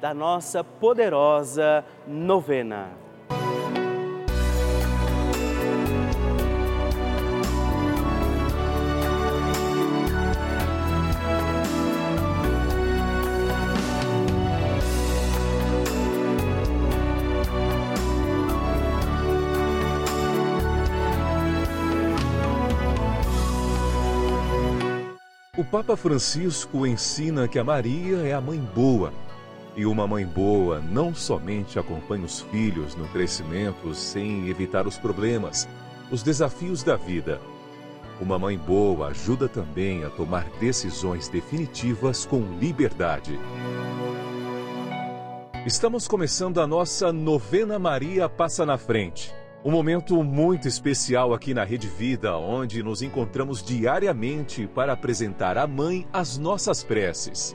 da nossa poderosa novena. O Papa Francisco ensina que a Maria é a mãe boa e uma mãe boa não somente acompanha os filhos no crescimento sem evitar os problemas, os desafios da vida. Uma mãe boa ajuda também a tomar decisões definitivas com liberdade. Estamos começando a nossa novena Maria Passa na Frente. Um momento muito especial aqui na Rede Vida, onde nos encontramos diariamente para apresentar à Mãe as nossas preces.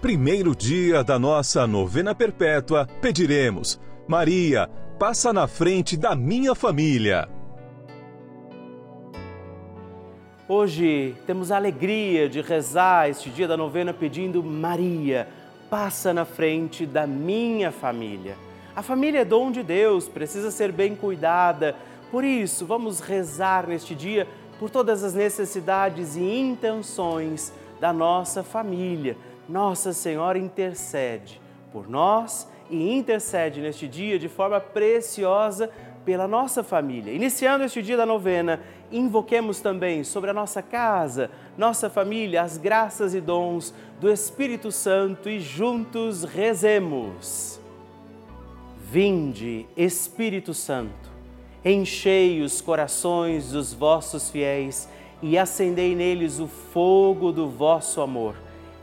primeiro dia da nossa novena perpétua, pediremos: Maria, passa na frente da minha família. Hoje temos a alegria de rezar este dia da novena pedindo: Maria, passa na frente da minha família. A família é dom de Deus, precisa ser bem cuidada. Por isso, vamos rezar neste dia por todas as necessidades e intenções da nossa família nossa Senhora intercede por nós e intercede neste dia de forma preciosa pela nossa família. Iniciando este dia da novena, invoquemos também sobre a nossa casa, nossa família, as graças e dons do Espírito Santo e juntos rezemos. Vinde, Espírito Santo, enchei os corações dos vossos fiéis e acendei neles o fogo do vosso amor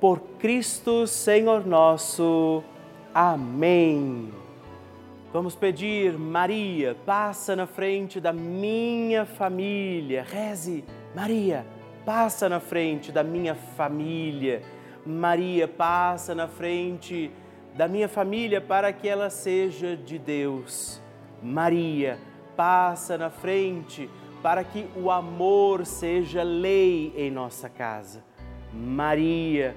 por Cristo Senhor nosso. Amém. Vamos pedir, Maria, passa na frente da minha família. Reze, Maria, passa na frente da minha família. Maria, passa na frente da minha família para que ela seja de Deus. Maria, passa na frente para que o amor seja lei em nossa casa. Maria,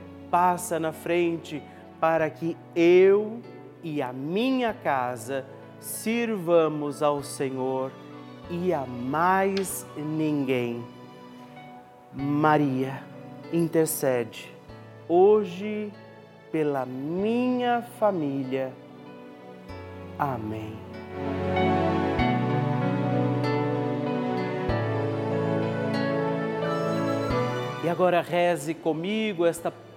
passa na frente para que eu e a minha casa sirvamos ao Senhor e a mais ninguém. Maria, intercede hoje pela minha família. Amém. E agora reze comigo esta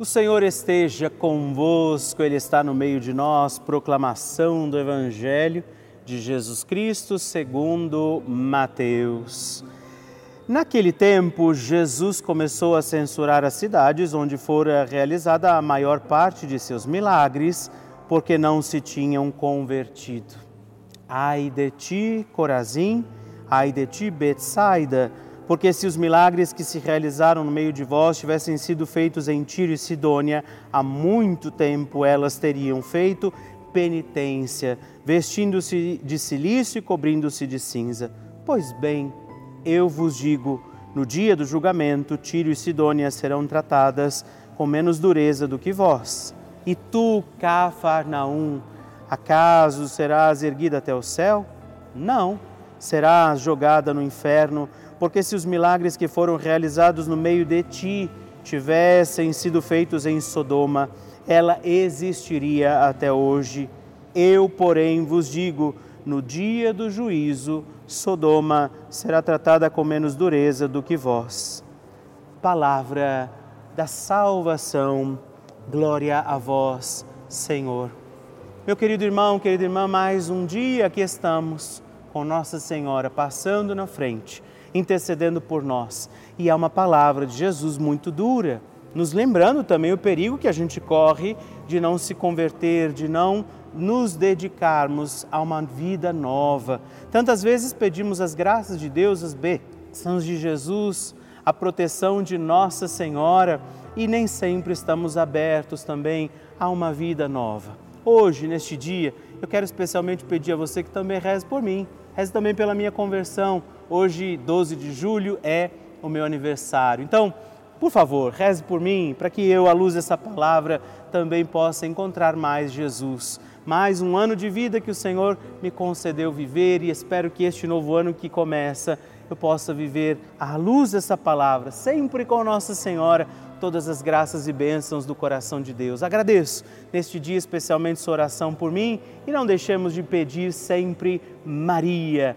O Senhor esteja convosco, Ele está no meio de nós. Proclamação do Evangelho de Jesus Cristo segundo Mateus. Naquele tempo, Jesus começou a censurar as cidades onde fora realizada a maior parte de seus milagres, porque não se tinham convertido. Ai de ti, Corazim, ai de ti, Betsaida, porque se os milagres que se realizaram no meio de vós tivessem sido feitos em Tiro e Sidônia, há muito tempo elas teriam feito penitência, vestindo-se de silício e cobrindo-se de cinza. Pois bem, eu vos digo, no dia do julgamento, Tiro e Sidônia serão tratadas com menos dureza do que vós. E tu, Cafarnaum, acaso serás erguida até o céu? Não, serás jogada no inferno porque se os milagres que foram realizados no meio de ti tivessem sido feitos em Sodoma, ela existiria até hoje. Eu, porém, vos digo: no dia do juízo, Sodoma será tratada com menos dureza do que vós. Palavra da salvação, glória a vós, Senhor. Meu querido irmão, querida irmã, mais um dia aqui estamos com Nossa Senhora passando na frente, intercedendo por nós. E há uma palavra de Jesus muito dura, nos lembrando também o perigo que a gente corre de não se converter, de não nos dedicarmos a uma vida nova. Tantas vezes pedimos as graças de Deus, as bênçãos de Jesus, a proteção de Nossa Senhora e nem sempre estamos abertos também a uma vida nova. Hoje, neste dia, eu quero especialmente pedir a você que também reze por mim, reze também pela minha conversão. Hoje, 12 de julho, é o meu aniversário. Então, por favor, reze por mim, para que eu, à luz dessa palavra, também possa encontrar mais Jesus. Mais um ano de vida que o Senhor me concedeu viver e espero que este novo ano que começa eu possa viver à luz dessa palavra, sempre com Nossa Senhora, todas as graças e bênçãos do coração de Deus. Agradeço neste dia especialmente sua oração por mim e não deixemos de pedir sempre Maria,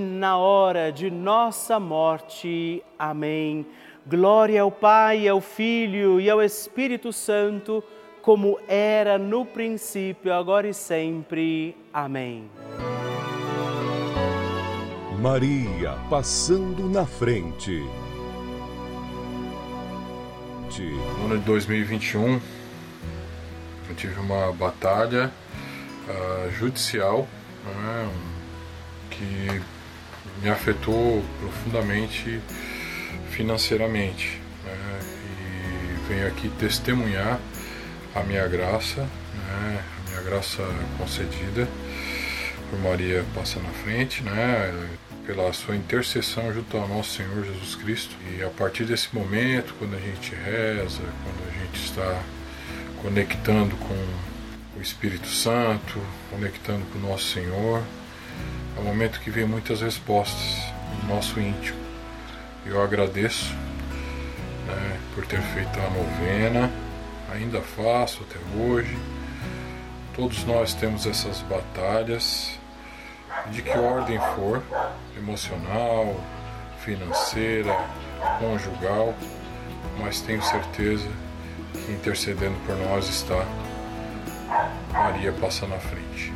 na hora de nossa morte. Amém. Glória ao Pai, ao Filho e ao Espírito Santo, como era no princípio, agora e sempre. Amém. Maria passando na frente. No ano de 2021, eu tive uma batalha uh, judicial né, que me afetou profundamente financeiramente. Né? E venho aqui testemunhar a minha graça, né? a minha graça concedida por Maria passa na frente, né? pela sua intercessão junto ao nosso Senhor Jesus Cristo. E a partir desse momento, quando a gente reza, quando a gente está conectando com o Espírito Santo, conectando com o nosso Senhor, é um momento que vem muitas respostas no nosso íntimo. Eu agradeço né, por ter feito a novena, ainda faço até hoje. Todos nós temos essas batalhas de que ordem for, emocional, financeira, conjugal, mas tenho certeza que intercedendo por nós está Maria passa na frente.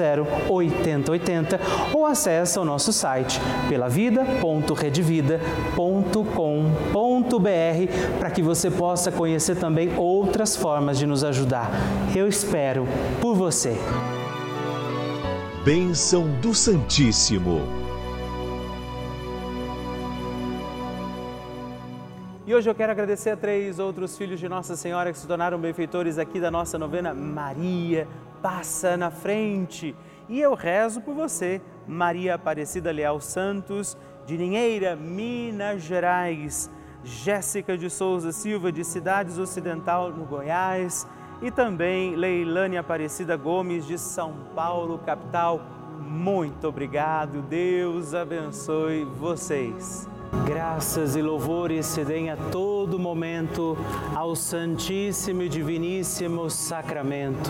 8080 ou acesse o nosso site pelavida.redvida.com.br para que você possa conhecer também outras formas de nos ajudar. Eu espero por você. Bênção do Santíssimo. E hoje eu quero agradecer a três outros filhos de Nossa Senhora que se tornaram benfeitores aqui da nossa novena Maria, passa na frente. E eu rezo por você, Maria Aparecida Leal Santos, de Ninheira, Minas Gerais, Jéssica de Souza Silva, de Cidades Ocidental, no Goiás, e também Leilane Aparecida Gomes, de São Paulo, capital. Muito obrigado, Deus abençoe vocês. Graças e louvores se deem a todo momento ao Santíssimo e Diviníssimo Sacramento.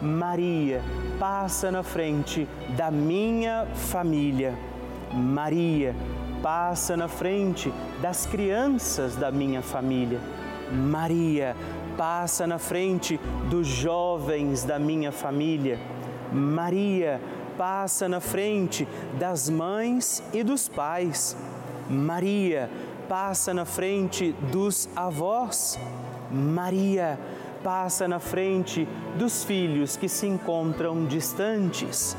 Maria, passa na frente da minha família. Maria, passa na frente das crianças da minha família. Maria, passa na frente dos jovens da minha família. Maria, passa na frente das mães e dos pais. Maria, passa na frente dos avós. Maria, passa na frente dos filhos que se encontram distantes.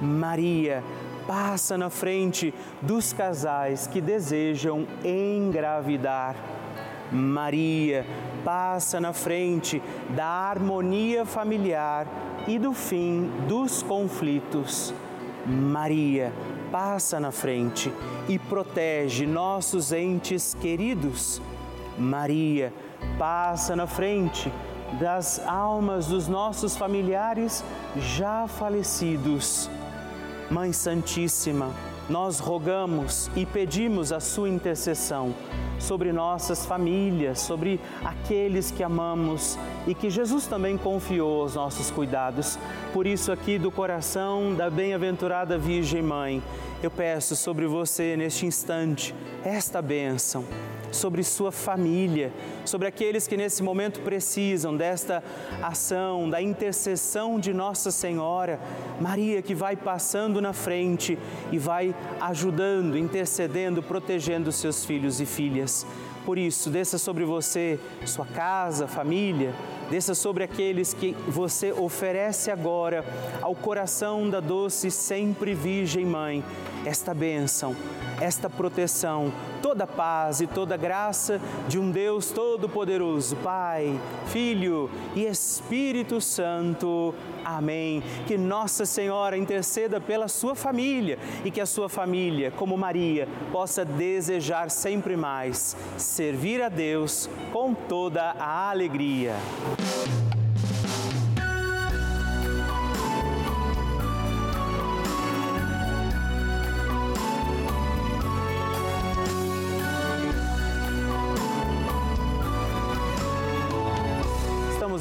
Maria, passa na frente dos casais que desejam engravidar. Maria passa na frente da harmonia familiar e do fim dos conflitos. Maria passa na frente e protege nossos entes queridos. Maria passa na frente das almas dos nossos familiares já falecidos. Mãe Santíssima, nós rogamos e pedimos a sua intercessão sobre nossas famílias, sobre aqueles que amamos e que Jesus também confiou aos nossos cuidados. Por isso, aqui do coração da bem-aventurada Virgem Mãe, eu peço sobre você neste instante esta bênção sobre sua família, sobre aqueles que nesse momento precisam desta ação, da intercessão de Nossa Senhora, Maria que vai passando na frente e vai ajudando, intercedendo, protegendo seus filhos e filhas. Por isso, desça sobre você, sua casa, família, desça sobre aqueles que você oferece agora ao coração da doce sempre Virgem Mãe, esta bênção, esta proteção, toda paz e toda graça de um Deus Todo-Poderoso, Pai, Filho e Espírito Santo. Amém. Que Nossa Senhora interceda pela sua família e que a sua família, como Maria, possa desejar sempre mais servir a Deus com toda a alegria. Estamos